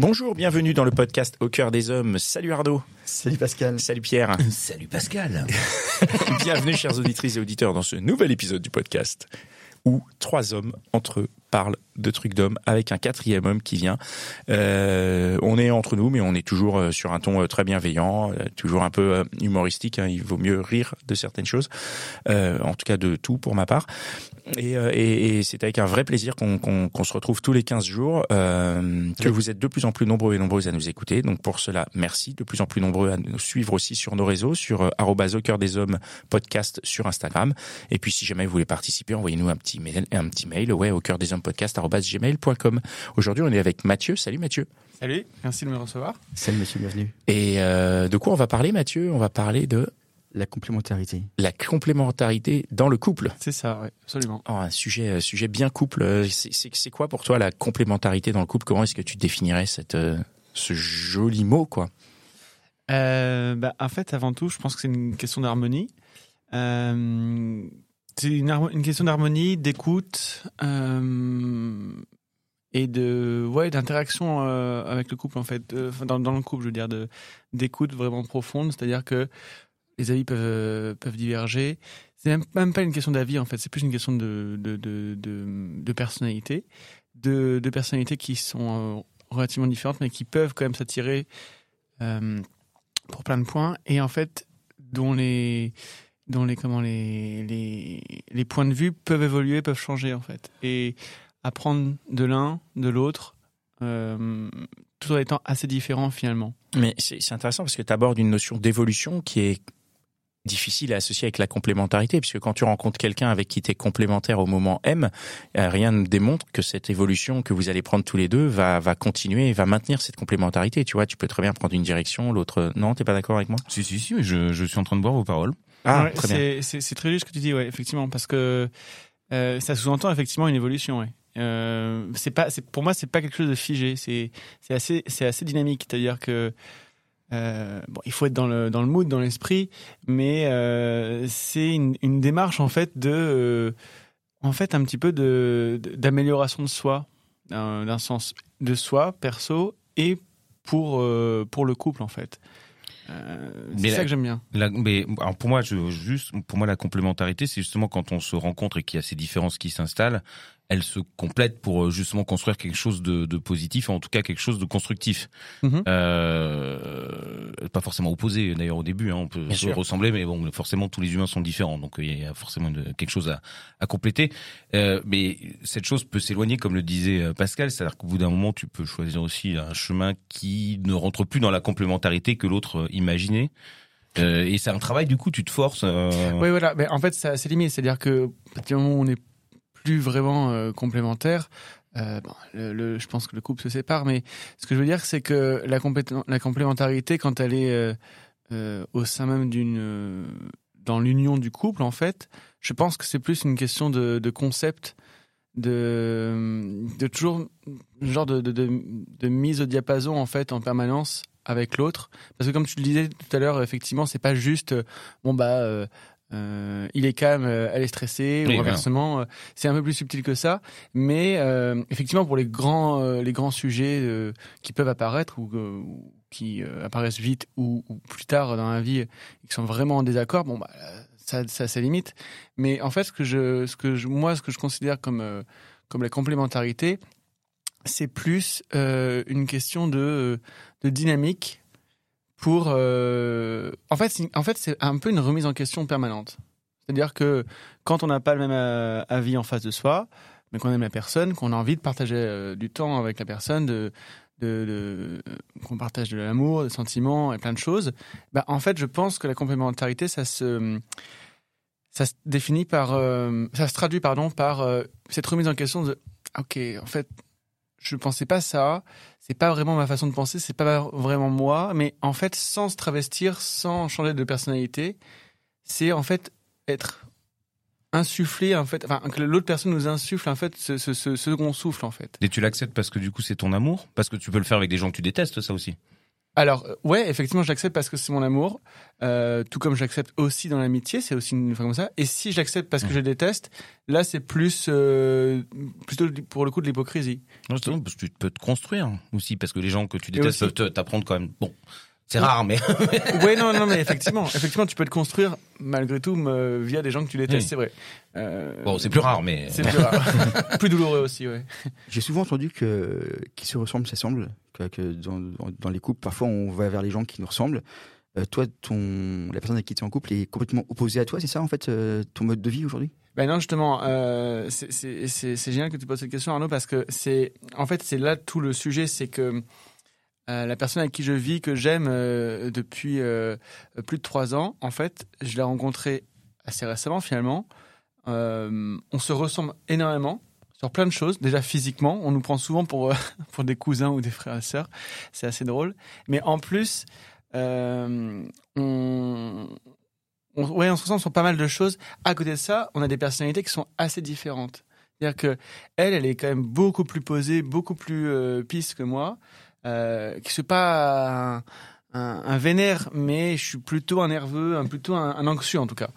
Bonjour, bienvenue dans le podcast Au cœur des hommes. Salut Arnaud. Salut Pascal. Salut Pierre. Salut Pascal. bienvenue chers auditrices et auditeurs dans ce nouvel épisode du podcast où trois hommes entre eux parlent de trucs d'hommes avec un quatrième homme qui vient. Euh, on est entre nous, mais on est toujours euh, sur un ton euh, très bienveillant, toujours un peu humoristique. Hein. il vaut mieux rire de certaines choses, en tout cas de tout pour ma part. Et, et, et c'est avec un vrai plaisir qu'on se retrouve tous les 15 jours, que vous êtes de plus en plus nombreux et nombreuses à nous écouter. Donc pour cela, merci. De plus en plus nombreux à nous suivre aussi sur nos réseaux, sur au cœur des hommes podcast sur Instagram. Et puis si jamais vous voulez participer, envoyez-nous un petit mail, un petit mail, ouais, au cœur des hommes podcast gmail.com. Aujourd'hui, on est avec Mathieu. Salut Mathieu. Salut, merci de me recevoir. Salut monsieur, bienvenue. Et euh, de quoi on va parler Mathieu? On va parler de la complémentarité. La complémentarité dans le couple. C'est ça, oui, absolument. Oh, un sujet, euh, sujet bien couple. Euh, c'est quoi pour toi la complémentarité dans le couple? Comment est-ce que tu définirais cette, ce joli mot, quoi? Bah, En fait, avant tout, je pense que c'est une question d'harmonie. Euh, c'est une, question d'harmonie, d'écoute euh, et de ouais d'interaction euh, avec le couple en fait, dans, dans, le couple, je veux dire d'écoute vraiment profonde, c'est-à-dire que les avis peuvent peuvent diverger. C'est même, même pas une question d'avis en fait, c'est plus une question de de, de, personnalité, de, de personnalités qui sont euh, relativement différentes mais qui peuvent quand même s'attirer euh, pour plein de points. Et en fait dont les dont les comment les, les, les points de vue peuvent évoluer, peuvent changer en fait, et apprendre de l'un, de l'autre, euh, tout en étant assez différent finalement. Mais c'est intéressant parce que tu abordes une notion d'évolution qui est difficile à associer avec la complémentarité, puisque quand tu rencontres quelqu'un avec qui tu es complémentaire au moment M, euh, rien ne démontre que cette évolution que vous allez prendre tous les deux va, va continuer et va maintenir cette complémentarité. Tu vois, tu peux très bien prendre une direction, l'autre... Non, t'es pas d'accord avec moi? Si, si, si, je, je suis en train de boire vos paroles. Ah, C'est très juste ce que tu dis, ouais, effectivement, parce que euh, ça sous-entend effectivement une évolution. Ouais. Euh, c'est pas, pour moi, c'est pas quelque chose de figé. C'est assez, c'est assez dynamique. C'est-à-dire que euh, bon, il faut être dans le dans le mood, dans l'esprit, mais euh, c'est une, une, démarche en fait de, euh, en fait, un petit peu de d'amélioration de, soi, d'un sens de soi perso et pour pour le couple en fait. Euh, c'est ça que j'aime bien. mais alors pour moi, je, juste pour moi, la complémentarité, c'est justement quand on se rencontre et qu'il y a ces différences qui s'installent elle se complète pour euh, justement construire quelque chose de, de positif, en tout cas quelque chose de constructif. Mhm. euh, pas forcément opposé d'ailleurs au début, hein, on peut se ressembler, mais bon, forcément tous les humains sont différents, donc il y a forcément quelque chose à, à compléter. Euh, mais cette chose peut s'éloigner, comme le disait euh, Pascal, c'est-à-dire qu'au bout d'un moment, tu peux choisir aussi un chemin qui ne rentre plus dans la complémentarité que l'autre euh, imaginait. Euh, et c'est un travail, du coup, tu te forces. Oui, voilà. Mais en fait, c'est limite. C'est-à-dire que, à partir du moment où on est plus vraiment euh. Euh, bon, je pense que le couple se sépare, mais ce que je veux dire, c'est que la, complémentarité, quand elle est euh, euh, au sein même d'une, dans l'union du couple, en fait, je pense que c'est plus une question de, concept, de, de toujours genre de, mise au diapason en fait en permanence avec l'autre, parce que comme tu le disais tout à l'heure, effectivement, c'est pas juste bon bah il est calme, euh, elle est stressée, ou inversement. Euh, c'est un peu plus subtil que ça, mais euh, effectivement pour les grands, euh, les grands sujets qui peuvent apparaître ou, qui apparaissent vite ou, ou, plus tard dans la vie, et qui sont vraiment en désaccord, bon bah ça, ça c'est limite. Mais en fait, ce que je, ce que je, moi, ce que je considère comme comme la complémentarité, c'est plus une question de de dynamique pour euh... en fait en fait c'est un peu une remise en question permanente. C'est-à-dire que quand on n'a pas le même euh, avis en face de soi mais qu'on aime la personne qu'on a envie de partager euh, du temps avec la personne de qu'on partage de l'amour des sentiments et plein de choses bah en fait je pense que la complémentarité ça se ça se définit par ça se traduit pardon par cette remise en question de ok en fait je pensais pas ça. C'est pas vraiment ma façon de penser, c'est pas vraiment moi. Mais en fait, sans se travestir, sans changer de personnalité, c'est en fait être insufflé en fait, enfin que l'autre personne nous insuffle en fait ce, ce, ce second souffle en fait. Et tu l'acceptes parce que du coup c'est ton amour? Parce que tu peux le faire avec des gens que tu détestes, ça aussi? Alors euh, ouais, effectivement, j'accepte parce que c'est mon amour, euh, tout comme j'accepte aussi dans l'amitié, c'est aussi une fois comme ça. Et si j'accepte parce que je déteste, là c'est plus euh, plutôt pour le coup de l'hypocrisie. Non, justement, parce que tu peux te construire aussi, parce que les gens que tu détestes aussi- peuvent t'apprendre quand même. Bon, c'est rare, mais ouais, non, non, mais effectivement, effectivement, tu peux te construire malgré tout via des gens que tu détestes, Oui. c'est vrai. Euh, bon, c'est plus rare, mais c'est plus rare, plus douloureux aussi, ouais. J'ai souvent entendu que qui se ressemblent s'assemblent, que, que dans, les couples, parfois on va vers les gens qui nous ressemblent. Euh, toi, ton, la personne avec qui tu es en couple est complètement opposée à toi, c'est ça en fait, euh, ton mode de vie aujourd'hui? Ben non, justement, euh, c'est- c'est c'est- c'est génial que tu poses cette question, Arnaud, parce que c'est, en fait, c'est là tout le sujet, c'est que euh, la personne avec qui je vis, que j'aime euh, depuis euh, plus de trois ans, en fait, je l'ai rencontrée assez récemment finalement. On se ressemble énormément sur plein de choses. Déjà physiquement, on nous prend souvent pour, pour des cousins ou des frères et sœurs. C'est assez drôle. Mais en plus, on, on, se ressemble sur pas mal de choses. À côté de ça, on a des personnalités qui sont assez différentes. C'est-à-dire que elle, est quand même beaucoup plus posée, beaucoup plus pisse que moi. Euh, qui suis pas un, un, vénère, mais je suis plutôt un nerveux, un, plutôt un, anxieux en tout cas.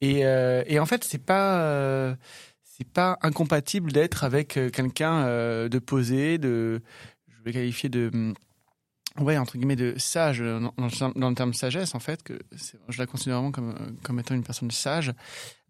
Et, euh, en fait, c'est pas euh, pas incompatible d'être avec euh, quelqu'un de posé, de je vais qualifier de hum, ouais entre guillemets de sage dans, dans, le- terme sagesse en fait que je la considère vraiment comme comme étant une personne sage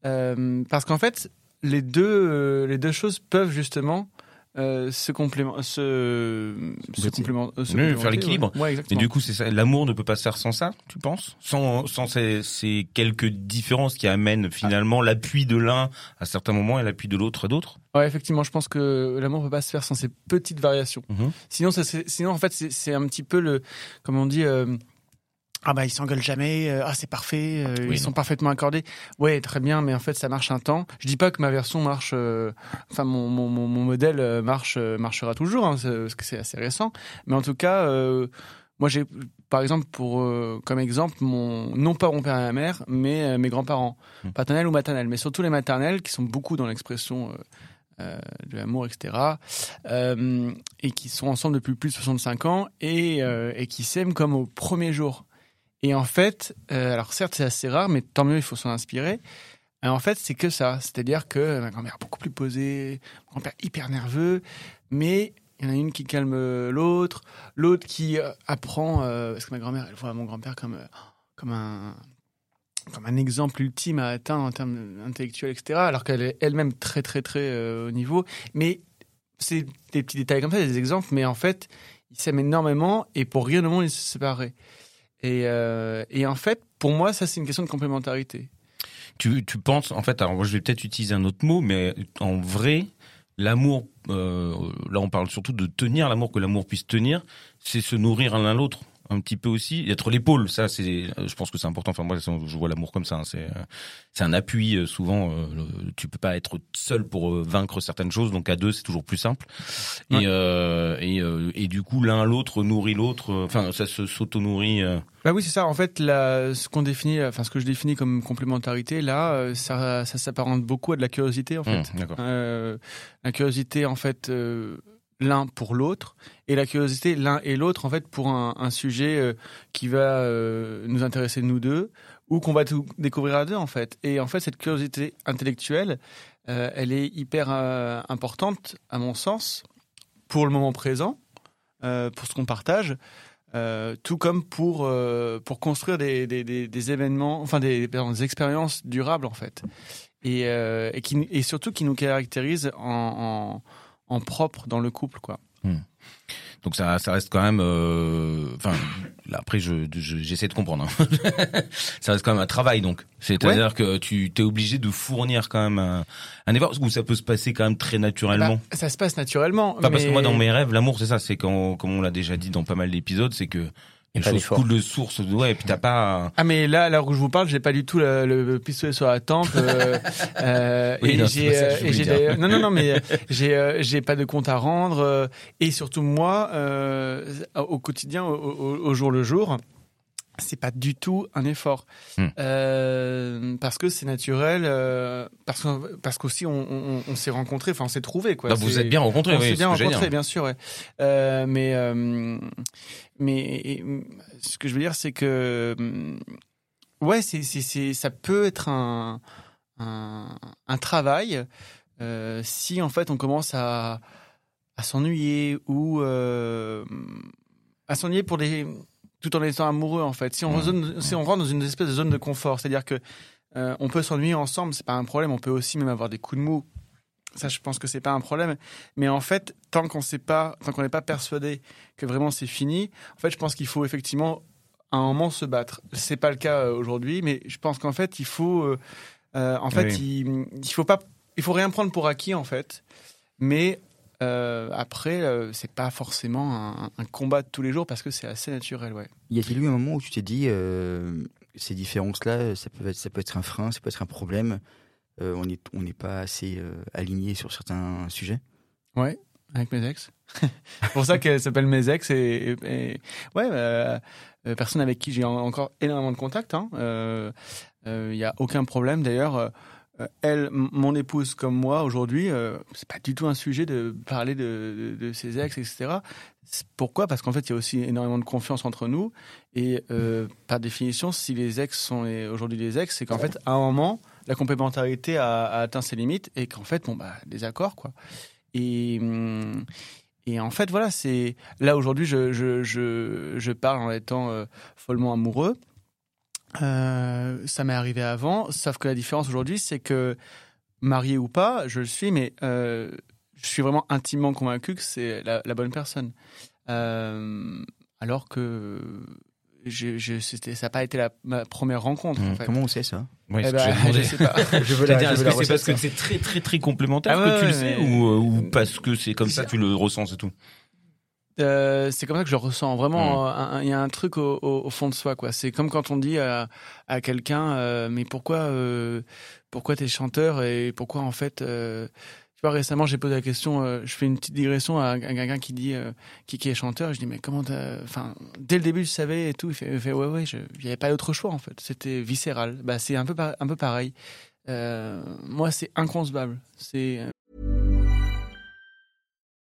parce qu'en fait les deux les deux choses peuvent justement euh, se complément se, se complément euh, se Oui, faire l'équilibre. ouais, ouais Et exactement du coup, c'est ça. L'amour ne peut pas se faire sans ça, tu penses? Sans, sans ces, ces quelques différences qui amènent finalement l'appui de l'un à certains moments et l'appui de l'autre à d'autres? Ouais, effectivement, je pense que l'amour peut pas se faire sans ces petites variations. Mhm. Sinon, ça, sinon en fait, c'est c'est un petit peu le, comme on dit, euh, ah bah ils s'engueulent jamais, euh, ah c'est parfait, euh, Oui, ils sont parfaitement accordés. Ouais, très bien, mais en fait, ça marche un temps. Je dis pas que ma version marche, euh, enfin mon, mon, mon, modèle marche marchera toujours, hein, parce que c'est assez récent. Mais en tout cas, moi j'ai, par exemple, pour comme exemple, mon non pas mon père et ma mère, mais mes grands-parents, Mhm. paternels ou maternels, mais surtout les maternels qui sont beaucoup dans l'expression. euh, de l'amour, etc. Euh, et qui sont ensemble depuis plus de 65 ans et, euh, et qui s'aiment comme au premier jour. Et en fait, euh, alors certes c'est assez rare, mais tant mieux, il faut s'en inspirer. Euh, en fait, c'est que ça. C'est-à-dire que ma grand-mère beaucoup plus posée, mon grand-père hyper nerveux, mais il y en a une qui calme l'autre, l'autre qui euh, apprend, euh, parce que ma grand-mère, elle voit mon grand-père comme, euh, comme un comme un exemple ultime à atteindre en termes intellectuels, etc. Alors qu'elle est elle-même très, très, très euh, au niveau. Mais c'est des petits détails comme ça, des exemples, mais en fait, ils s'aiment énormément et pour rien au monde, ils se séparaient. Et, euh, et en fait, pour moi, ça, c'est une question de complémentarité. tu, tu penses, en fait, alors moi, je vais peut-être utiliser un autre mot, mais en vrai, l'amour, euh, là on parle surtout de tenir l'amour, que l'amour puisse tenir, c'est se nourrir l'un l'autre un petit peu aussi, et être l'épaule, ça c'est, je pense que c'est important. Enfin moi, je vois l'amour comme ça. hein, c'est, euh, c'est un appui euh, souvent. euh, le- tu peux pas être seul pour vaincre certaines choses, donc à deux c'est toujours plus simple. Ouais. Et euh, et, euh, et du coup l'un l'autre nourrit l'autre. Enfin ça se s'auto nourrit. Bah oui, c'est ça. En fait, la, ce qu'on définit, enfin, ce que je définis comme complémentarité, là, ça, ça s'apparente beaucoup à de la curiosité, en fait. D'accord. Euh, la curiosité en fait euh, l'un pour l'autre et la curiosité l'un et l'autre en fait pour un, sujet euh, qui va euh, nous intéresser nous deux ou qu'on va tout découvrir à deux en fait. Et en fait cette curiosité intellectuelle euh, elle est hyper importante à mon sens pour le moment présent pour ce qu'on partage tout comme pour pour construire des, des, des, événements enfin des, des expériences durables en fait. Et, et, qui, et surtout qui nous caractérise en, en, en propre dans le couple quoi. Donc ça, ça reste quand même. euh, Enfin, là, après, je, je- j'essaie de comprendre. hein. ça reste quand même un travail, donc. C'est-à-dire que tu t'es obligé de fournir quand même un, un effort, où ça peut se passer quand même très naturellement? Bah, ça se passe naturellement. Enfin, parce que mais- moi, dans mes rêves, l'amour, c'est ça. C'est quand, comme on l'a déjà dit dans pas mal d'épisodes, c'est que Une pas chose coule de source, ouais, et puis t'as pas. Ah mais là, là où je vous parle, j'ai pas du tout le, le pistolet sur la tempe. euh, euh, Oui, et j'ai, euh, non non non mais euh, j'ai euh, j'ai pas de compte à rendre euh, et surtout moi euh, au quotidien, au, au- au jour le jour. C'est pas du tout un effort Hmm. Euh, parce que c'est naturel, euh, parce que parce qu'aussi on, on, on s'est rencontrés, enfin on s'est trouvés quoi. Non, vous C'est- êtes bien rencontrés, on oui, s'est bien rencontrés, bien sûr. Ouais. Euh, mais mais ce que je veux dire, c'est que ouais, c'est c'est ça peut être un un, un travail si en fait on commence à à s'ennuyer ou à s'ennuyer pour des tout en étant amoureux en fait. Si on, zone- si on rentre dans une espèce de zone de confort, c'est-à-dire que euh, on peut s'ennuyer ensemble, c'est pas un problème. On peut aussi même avoir des coups de mou. Ça, je pense que c'est pas un problème. Mais en fait, tant qu'on sait pas, tant qu'on n'est pas persuadé que vraiment c'est fini, en fait, je pense qu'il faut effectivement à un moment se battre. C'est pas le cas euh, aujourd'hui, mais je pense qu'en fait, il faut, euh, en fait, il, il faut pas, il faut rien prendre pour acquis en fait. Mais euh, après, euh, c'est pas forcément un, un combat de tous les jours parce que c'est assez naturel, ouais. Y a-t-il eu un moment où tu t'es dit, euh, ces différences-là, ça peut, être, ça peut être un frein, ça peut être un problème euh, On n'est on pas assez euh, aligné sur certains sujets? Ouais, avec mes ex. c'est pour ça qu'elle s'appelle mes ex et, et- et- ouais, personne avec qui j'ai en- encore énormément de contacts. Il hein. euh, euh, y a aucun problème d'ailleurs. Euh, elle, mon épouse comme moi aujourd'hui, euh, c'est pas du tout un sujet de parler de, ses ex, etc. Pourquoi? Parce qu'en fait, il y a aussi énormément de confiance entre nous et euh, par définition, si les ex sont aujourd'hui les ex, c'est qu'en fait, à un moment, la complémentarité a, a atteint ses limites et qu'en fait, bon bah, des accords quoi. Et, hum, et en fait, voilà, c'est là aujourd'hui, je, je, je, je parle en étant euh, follement amoureux. Euh, ça m'est arrivé avant, sauf que la différence aujourd'hui, c'est que marié ou pas, je le suis, mais euh, je suis vraiment intimement convaincu que c'est la, la bonne personne. Euh, alors que je, je, c'était- ça n'a pas été la, ma première rencontre. en Mmh. fait. Comment on sait ça? Ouais, Eh demander. je sais pas. Je veux C'est-à-dire, est-ce la que c'est parce que c'est très très très complémentaire Ah que ouais, tu le sais mais- ou, euh, ou parce que c'est comme ça que tu le ressens, c'est tout? Euh, c'est comme ça que je le ressens. Vraiment, Mmh. euh, il y a un truc au, au- au fond de soi, quoi. C'est comme quand on dit à, à quelqu'un, euh, mais pourquoi, euh, pourquoi t'es chanteur et pourquoi en fait, euh, tu vois, récemment j'ai posé la question, euh, je fais une petite digression à, à quelqu'un qui dit, euh, qui, qui est chanteur, je dis mais comment, t'as- enfin, dès le début je savais et tout, il fait, il fait, ouais ouais, il y avait pas d'autre choix en fait, c'était viscéral. Bah c'est un peu, un peu pareil. Euh, moi c'est inconcevable. C'est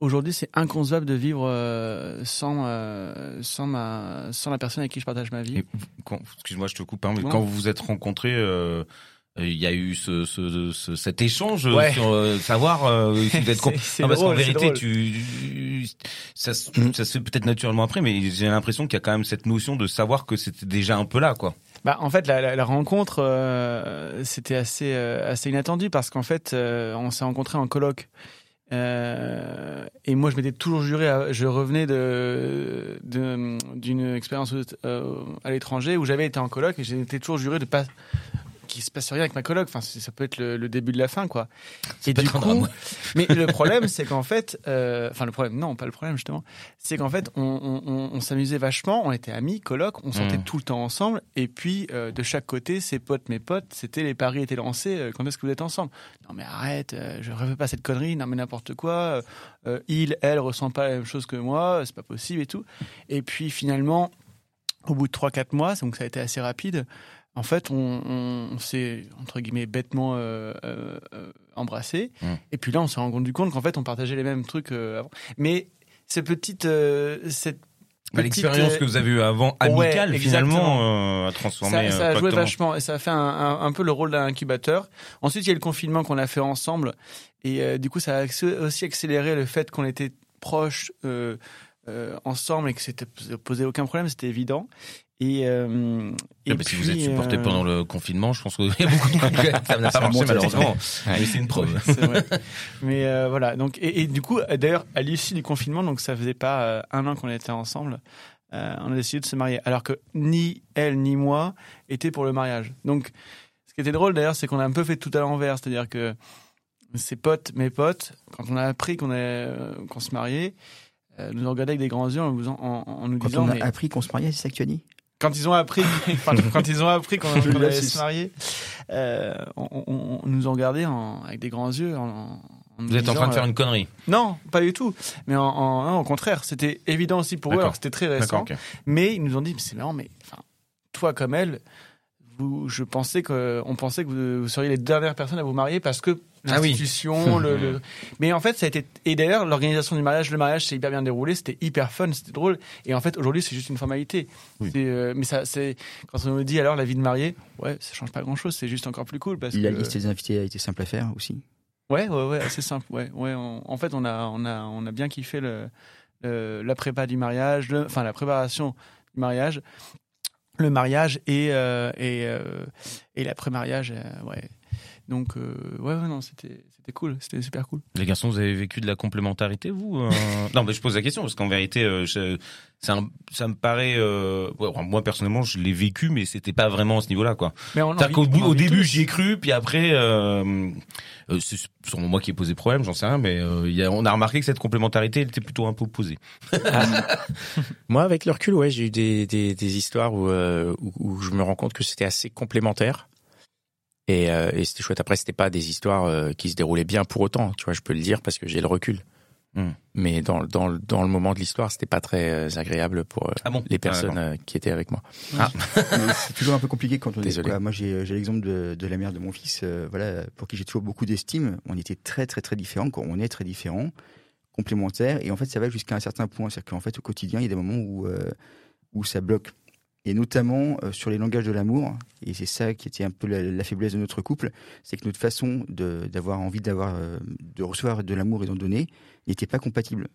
Aujourd'hui, c'est inconcevable de vivre euh, sans, euh, sans, ma, sans la personne avec qui je partage ma vie. Excuse-moi, je te coupe. hein, mais quand vous vous êtes rencontrés, euh, il y a eu ce, ce, ce- cet échange Ouais. sur euh, savoir euh, si vous êtes con- C'est- Non, parce qu'en drôle, vérité, tu, ça, se- ça se fait peut-être naturellement après, mais j'ai l'impression qu'il y a quand même cette notion de savoir que c'était déjà un peu là, quoi. Bah, en fait, la, la, la rencontre, euh, c'était assez, euh, assez inattendu parce qu'en fait, euh, on s'est rencontrés en colloque. Euh, et moi, je m'étais toujours juré, je revenais de d'une expérience euh, à l'étranger où j'avais été en colloque et j'étais toujours juré de pas qu'il se passe rien avec ma coloc. Enfin, ça peut être le, le début de la fin, quoi. Et du coup, mais le problème, c'est qu'en fait, euh, enfin le problème, non, pas le problème justement, c'est qu'en fait, on, on, on- on s'amusait vachement, on était amis, coloc, on sortait Mm. tout le temps ensemble, et puis euh, de chaque côté, ses potes, mes potes, c'était les paris étaient lancés. euh, quand est-ce que vous êtes ensemble? Non mais arrête, euh, je rêve pas cette connerie, non mais n'importe quoi. il, elle ressent pas la même chose que moi, c'est pas possible et tout. Et puis finalement, au bout de 3-4 mois, donc ça a été assez rapide. En fait, on, on- on s'est entre guillemets bêtement euh, euh, euh, embrassé. Mm. Et puis là, on s'est rendu compte qu'en fait, on partageait les mêmes trucs euh, avant. Mais cette petite, cette Bah, L'expérience que vous avez eue avant, amicale, finalement, euh, a transformé. ça, ça a joué vachement et ça a fait un, un- un peu le rôle d'un incubateur. Ensuite, il y a eu le confinement qu'on a fait ensemble et euh, du coup, ça a aussi accéléré le fait qu'on était proches euh, ensemble et que c'était posé aucun problème, c'était évident. Et, euh, et Ah bah, si vous êtes puis, supporté euh, pendant le confinement, je pense que y a beaucoup de ça n'a pas marché malheureusement. Mais c'est une preuve. c'est vrai. Mais euh, voilà. Donc et, et du coup, euh, d'ailleurs, à l'issue du confinement, donc ça faisait pas euh, un an qu'on était ensemble, euh, on a décidé de se marier. Alors que ni elle ni moi étaient pour le mariage. Donc, ce qui était drôle d'ailleurs, c'est qu'on a un peu fait tout à l'envers, c'est-à-dire que ses potes, mes potes, quand on a appris qu'on euh, se mariait, euh, nous ont regardé avec des grands yeux en, nous- en, en nous Quand disant on a mais appris qu'on se mariait, c'est ça que tu as dit? Quand ils ont appris, quand ils ont appris qu'on allait se marier, euh, on, on- on nous ont regardé en, avec des grands yeux. En, en nous Vous êtes en train de faire euh, une connerie. Non, pas du tout. Mais en, en- non, au contraire, c'était évident aussi pour eux, D'accord. alors que c'était très récent. Mais ils nous ont dit, mais c'est marrant, mais enfin, toi comme elle, vous, je pensais que, on pensait que vous, vous seriez les dernières personnes à vous marier parce que Ah oui. l'institution, le, le- mais en fait, ça a été, et d'ailleurs, l'organisation du mariage, le mariage s'est hyper bien déroulé, c'était hyper fun, c'était drôle. Et en fait, aujourd'hui, c'est juste une formalité. Oui. C'est, euh, mais ça, c'est, quand on nous dit alors la vie de marié, ouais, ça change pas grand chose, c'est juste encore plus cool parce La que. liste des invités a été simple à faire aussi. Ouais, ouais, ouais, assez simple. Ouais, ouais. on- en fait, on a, on a, on a bien kiffé le, le- la prépa du mariage, le- enfin la préparation du mariage, le mariage et euh, et euh, et l'après-mariage. ouais. Donc euh, ouais, ouais, non, c'était c'était cool, c'était super cool. Les garçons, vous avez vécu de la complémentarité, vous euh? Non, mais je pose la question parce qu'en vérité, euh, je- c'est un- ça me paraît. euh, moi personnellement, je l'ai vécu, mais c'était pas vraiment à ce niveau-là, quoi. Mais on en C'est-à-dire qu'au au début, j'y ai cru, puis après, euh, euh, c'est sûrement moi qui ai posé problème, j'en sais rien, mais euh, il y a, on a remarqué que cette complémentarité, elle était plutôt un peu opposée. Moi, avec le recul, ouais, j'ai eu des, des, des histoires où, euh, où, où je me rends compte que c'était assez complémentaire. Et, euh, et c'était chouette. Après, c'était pas des histoires euh, qui se déroulaient bien pour autant. Tu vois, je peux le dire parce que j'ai le recul. Hmm. Mais dans, le- dans, le- dans le moment de l'histoire, c'était pas très euh, agréable pour euh, Ah bon les Ah, personnes euh, qui étaient avec moi. Mais c'est toujours un peu compliqué quand on est. Désolé. quoi. Moi, j'ai j'ai l'exemple de, de la mère de mon fils, euh, voilà, pour qui j'ai toujours beaucoup d'estime. On était très, très, très différents. Quand on est très différents, complémentaires, et en fait, ça va jusqu'à un certain point. C'est-à-dire qu'en fait, au quotidien, il y a des moments où euh, où ça bloque. Et notamment euh, sur les langages de l'amour, et c'est ça qui était un peu la, la faiblesse de notre couple, c'est que notre façon d'avoir envie d'avoir, euh, de recevoir de l'amour et d'en donner n'était pas compatible.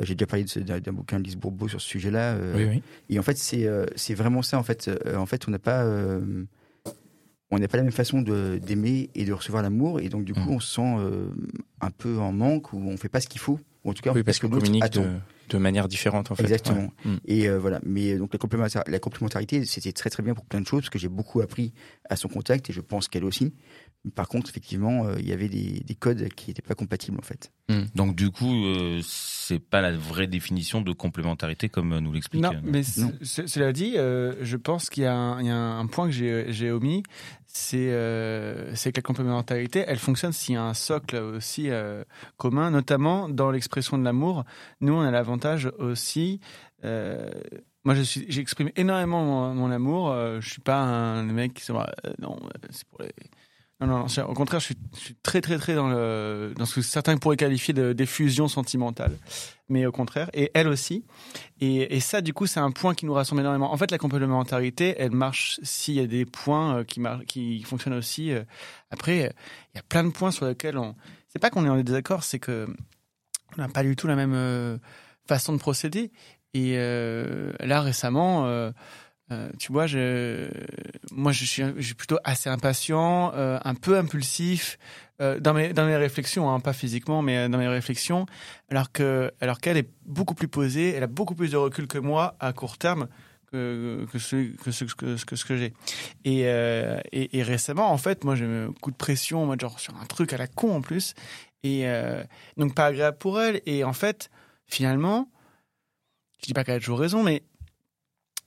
Euh, J'ai déjà parlé d'un bouquin de Lise Bourbeau sur ce sujet-là. Oui, oui. et en fait, c'est vraiment ça. En fait, en fait, on n'a pas on n'a pas la même façon d'aimer et de recevoir l'amour, et donc du coup, Mhm. on se sent un peu en manque ou on fait pas ce qu'il faut. Ou en tout cas, on Oui, parce ce que qu'on l'autre communique attend. de, de manière différente, en fait. Exactement. Ouais. Mm. Et euh, voilà. Mais donc la, complémenta- la complémentarité, c'était très très bien pour plein de choses parce que j'ai beaucoup appris à son contact et je pense qu'elle aussi. Par contre, effectivement, euh, il y avait des, des codes qui n'étaient pas compatibles en fait. Donc du coup, euh, c'est pas la vraie définition de complémentarité comme euh, nous l'explique. Non, mais Non. cela dit, euh, je pense qu'il y, a un- il y a un point que j'ai omis, c'est euh, c'est que la complémentarité, elle fonctionne s'il y a un socle aussi euh, commun, notamment dans l'expression de l'amour. Nous, on a l'avantage aussi. euh, moi, j'exprime énormément mon, amour. euh, je suis pas un mec qui se euh, non, euh, c'est pour les. Non, non, au contraire, je suis, très, très, très dans, ce que certains pourraient qualifier de d'effusion sentimentale. Mais au contraire, et elle aussi. Et, ça, du coup, c'est un point qui nous rassemble énormément. En fait, la complémentarité, elle marche s'il y a des points euh, qui, qui fonctionnent aussi. euh. Après, euh, il y a plein de points sur lesquels on. C'est pas qu'on est en désaccord, c'est que on n'a pas du tout la même façon de procéder. Et là, récemment, euh, tu vois, moi, je suis, plutôt assez impatient, euh, un peu impulsif euh, dans mes dans mes réflexions, hein, pas physiquement, mais dans mes réflexions, alors que alors qu'elle est beaucoup plus posée, elle a beaucoup plus de recul que moi à court terme que que ce que ce que, ce que, j'ai. Et, et récemment, en fait, moi, j'ai un coup de pression, moi, genre sur un truc à la con en plus, et donc pas agréable pour elle. Et en fait, finalement, je dis pas qu'elle a toujours raison, mais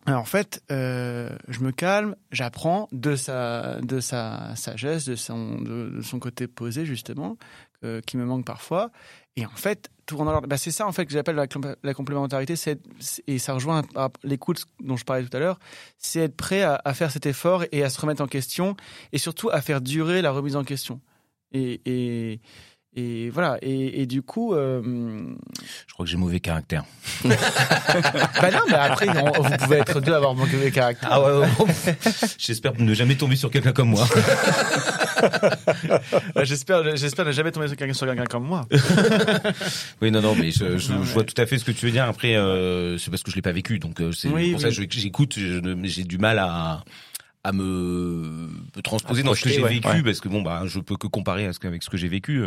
alors, en fait, euh, je me calme, j'apprends de sa, sagesse, de son, côté posé, justement, euh, qui me manque parfois. Et en fait, tout l'ordre. Bah, c'est ça, en fait, que j'appelle la, complé- la complémentarité. Et ça rejoint l'écoute dont je parlais tout à l'heure. C'est être prêt à, faire cet effort et à se remettre en question et surtout à faire durer la remise en question. Et, et voilà. Et, et du coup, euh, Je crois que j'ai mauvais caractère. bah non, mais après, on- vous pouvez être deux à avoir de caractère. Ah ouais, ouais, ouais. J'espère ne jamais tomber sur quelqu'un comme moi. Euh, J'espère, j'espère ne jamais tomber sur quelqu'un, sur quelqu'un comme moi. Oui, non, non, mais je, je, je vois tout à fait ce que tu veux dire. Après, euh, c'est parce que je l'ai pas vécu, donc euh, c'est Oui, pour ça que j'écoute. J'ai du mal à à me, me transposer À dans ce que j'ai ouais, vécu ouais. parce que bon bah je peux que comparer à ce que- avec ce que j'ai vécu.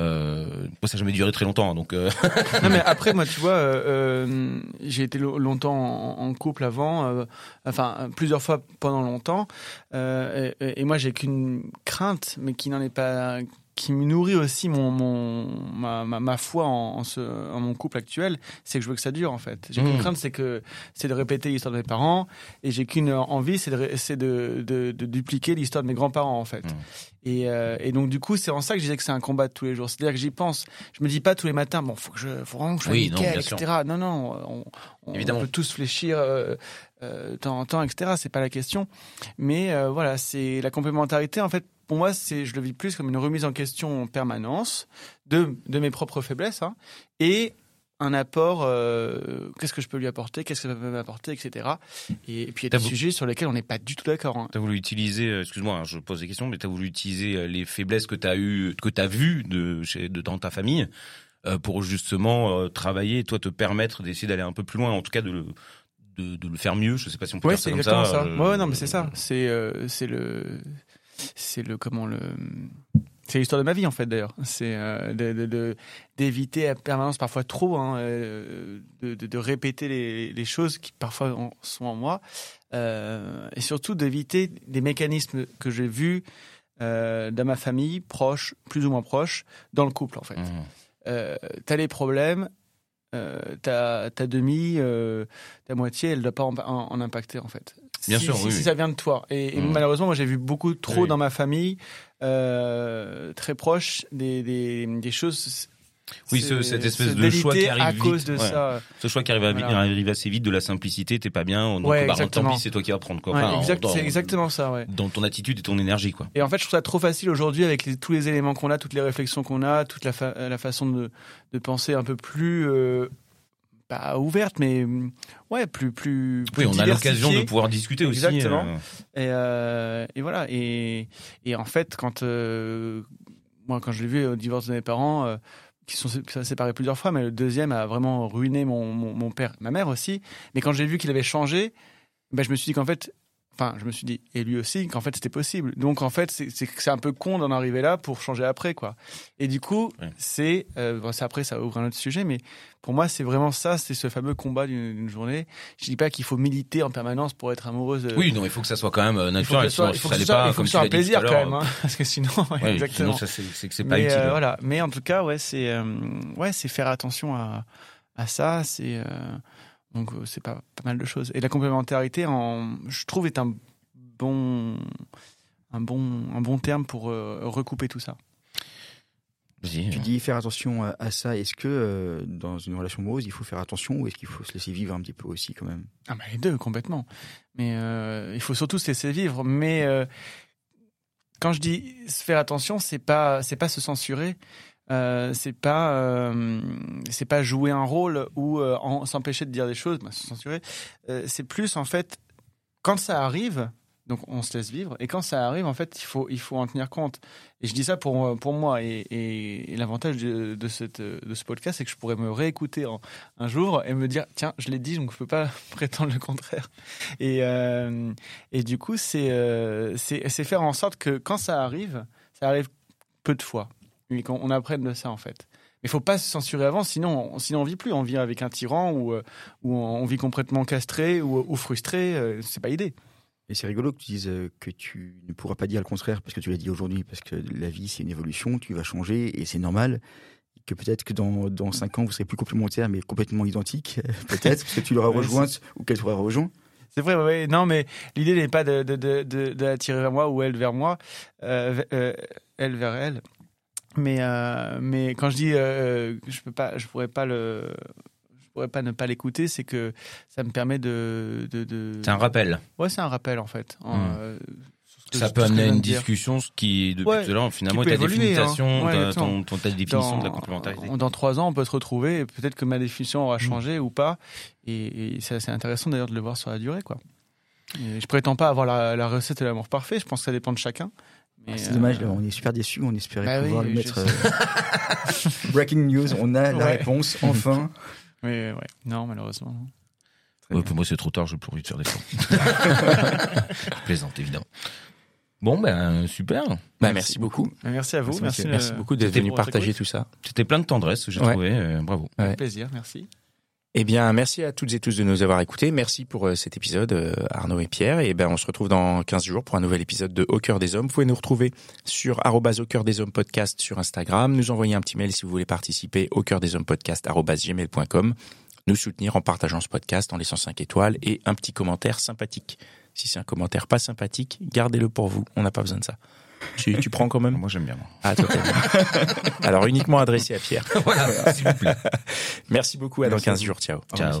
Euh, moi, ça n'a jamais duré très longtemps, hein, donc euh, non mais après moi tu vois euh, j'ai été lo- longtemps en, en couple avant enfin plusieurs fois pendant longtemps et, et moi j'ai qu'une crainte mais qui n'en est pas qui me nourrit aussi mon, mon ma, ma, ma foi en, en, ce, en mon couple actuel c'est que je veux que ça dure en fait j'ai qu'une Mmh. crainte c'est que c'est de répéter l'histoire de mes parents et j'ai qu'une envie c'est de, de, de, de dupliquer l'histoire de mes grands-parents en fait Mmh. et, euh, et donc du coup c'est en ça que je disais que c'est un combat de tous les jours c'est-à-dire que j'y pense je me dis pas tous les matins bon faut que je faut vraiment que je sois Oui, non, sûr. etc non non on, on Évidemment. peut tous fléchir euh, euh, de temps en temps etc c'est pas la question mais euh, voilà c'est la complémentarité en fait pour moi c'est je le vis plus comme une remise en question en permanence de de mes propres faiblesses hein, et un apport, euh, qu'est-ce que je peux lui apporter, qu'est-ce que ça peut m'apporter, etc. Et, et puis il y a des vou- sujets sur lesquels on n'est pas du tout d'accord. hein. T'as voulu utiliser, euh, excuse-moi, hein, je pose des questions, mais t'as voulu utiliser euh, les faiblesses que t'as eu, que t'as vues de, chez, de dans ta famille, euh, pour justement euh, travailler, et toi te permettre d'essayer d'aller un peu plus loin, en tout cas de le, de, de le faire mieux. Je sais pas si on peut Ouais, dire ça c'est comme exactement ça. ça. euh, Ouais, non, mais c'est ça. C'est euh, c'est le c'est le comment le c'est l'histoire de ma vie en fait d'ailleurs. C'est euh, de- d'éviter à permanence parfois trop hein, euh, de, de, de répéter les, les choses qui parfois en- sont en moi euh, et surtout d'éviter des mécanismes que j'ai vus dans ma famille proche, plus ou moins proche, dans le couple en fait euh, t'as les problèmes, ta, demi, ta moitié, elle ne doit pas en, en- en impacter en fait. Bien si, sûr, si, oui, si oui. ça vient de toi. Et, et Mhm. malheureusement, moi j'ai vu beaucoup trop Oui. dans ma famille, euh, très proche, des, des, des choses. Oui, ce- cette espèce de choix qui arrive à vite, cause de ouais. ça. Ce choix qui arrive, à, Voilà. arrive assez vite de la simplicité, t'es pas bien, donc Ouais, bah, tant pis, c'est toi qui vas prendre quoi. Ouais, Enfin, exact- c'est exactement ça, ouais. dans ton attitude et ton énergie, quoi. Et en fait, je trouve ça trop facile aujourd'hui avec les- tous les éléments qu'on a, toutes les réflexions qu'on a, toute la, fa- la façon de, de penser un peu plus, euh, pas ouverte, mais mm, ouais, plus, plus. plus Oui, on a l'occasion de pouvoir discuter aussi. Exactement. euh, Et, euh, et voilà. Et, et en fait, quand euh, moi, quand je l'ai vu au divorce de mes parents, qui sont sé- séparés plusieurs fois, mais le deuxième a vraiment ruiné mon, mon, mon père, ma mère aussi. Mais quand j'ai vu qu'il avait changé, ben, je me suis dit qu'en fait, enfin, je me suis dit, et lui aussi, qu'en fait, c'était possible. Donc, en fait, c'est- un peu con d'en arriver là pour changer après, quoi. Et du coup, Ouais. c'est, euh, bon, après, ça ouvre un autre sujet, mais pour moi, c'est vraiment ça, c'est ce fameux combat d'une journée. Je dis pas qu'il faut militer en permanence pour être amoureuse. de- Oui, non, il faut que ça soit quand même euh, il faut que naturel. ce soit, sinon, il faut que soit, pas, il faut comme que tu ce soit l'as un plaisir quand même, hein, parce que sinon, ouais, Ouais, exactement. Sinon, ça, c'est que c'est pas mais, utile. euh, voilà. Mais en tout cas, ouais, c'est euh, ouais, c'est faire attention à, à ça. C'est euh, donc euh, c'est pas, pas mal de choses. Et la complémentarité, en, je trouve, est un bon un bon un bon terme pour euh, recouper tout ça. Tu dis faire attention à, à ça. Est-ce que euh, dans une relation amoureuse, il faut faire attention ou est-ce qu'il faut se laisser vivre un petit peu aussi quand même? Ah bah les deux complètement. Mais euh, il faut surtout se laisser vivre. Mais euh, quand je dis se faire attention, c'est pas c'est pas se censurer. Euh, c'est pas euh, c'est pas jouer un rôle ou euh, s'empêcher de dire des choses, bah, se censurer. C'est plus en fait quand ça arrive. Donc on se laisse vivre et quand ça arrive en fait il faut il faut en tenir compte et je dis ça pour pour moi et, et, l'avantage de, de ce podcast c'est que je pourrais me réécouter un jour et me dire tiens je l'ai dit donc je peux pas prétendre le contraire et et du coup c'est c'est faire en sorte que quand ça arrive ça arrive peu de fois et qu'on on apprenne de ça en fait mais il faut pas se censurer avant sinon on, sinon on vit plus on vit avec un tyran ou euh, ou on vit complètement castré ou, ou frustré euh, c'est pas idée Et c'est rigolo que tu dises euh, que tu ne pourras pas dire le contraire parce que tu l'as dit aujourd'hui, parce que la vie c'est une évolution, tu vas changer et c'est normal. Que peut-être que dans, dans 5 ans vous serez plus complémentaires mais complètement identiques, peut-être, parce que tu l'auras rejointe ou qu'elle t'aura rejoint. C'est vrai, ouais. Non, mais l'idée n'est pas de, de, de, de, la tirer vers moi ou elle vers moi, euh, elle vers elle. Mais, euh, mais quand je dis euh, que je peux pas, je pourrais pas le, je pourrais pas ne pas l'écouter, c'est que ça me permet de, de, de... C'est un rappel. Ouais, c'est un rappel en fait. En, Mm. euh, Ça peut amener à une de discussion, ce qui depuis Ouais, tout à l'heure, finalement, ta hein. définition, Ouais, ta, exactement. ton, ton- ta définition de la complémentarité. Dans trois ans, on peut se retrouver et peut-être que ma définition aura changé ou pas. Et, et c'est assez intéressant d'ailleurs de le voir sur la durée. Quoi. Et je prétends pas avoir la, la recette et l'amour parfait. Je pense que ça dépend de chacun. Mais, C'est euh, dommage, là, on est super déçus, on espérait Bah oui, pouvoir le je mettre. euh, Breaking news, on a la réponse, enfin. Ouais, non, malheureusement. non. Très Ouais, bien. pour moi, c'est trop tard, je n'ai plus envie de faire des je plaisante, évidemment. Bon, ben, super. Bah, merci beaucoup. Merci à vous. Merci, Merci, monsieur. Merci euh, beaucoup d'être venu partager tout ça. C'était plein de tendresse, j'ai Ouais. trouvé. euh, bravo. Ouais. Avec plaisir, merci. Eh bien, merci à toutes et tous de nous avoir écoutés. Merci pour euh, cet épisode, euh, Arnaud et Pierre. Et ben, on se retrouve dans 15 jours pour un nouvel épisode de Au cœur des hommes. Vous pouvez nous retrouver sur au cœur des hommes podcast sur Instagram. Nous envoyer un petit mail si vous voulez participer au cœur des hommes podcast gmail.com. Nous soutenir en partageant ce podcast, en laissant 5 étoiles et un petit commentaire sympathique. Si c'est un commentaire pas sympathique, gardez-le pour vous. On n'a pas besoin de ça. Tu, tu prends quand même Moi, j'aime bien. moi. Ah, toi. Alors, uniquement adressé à Pierre. Voilà, s'il vous plaît. Merci beaucoup. À dans Merci à 15 vous. jours. Ciao. Ciao.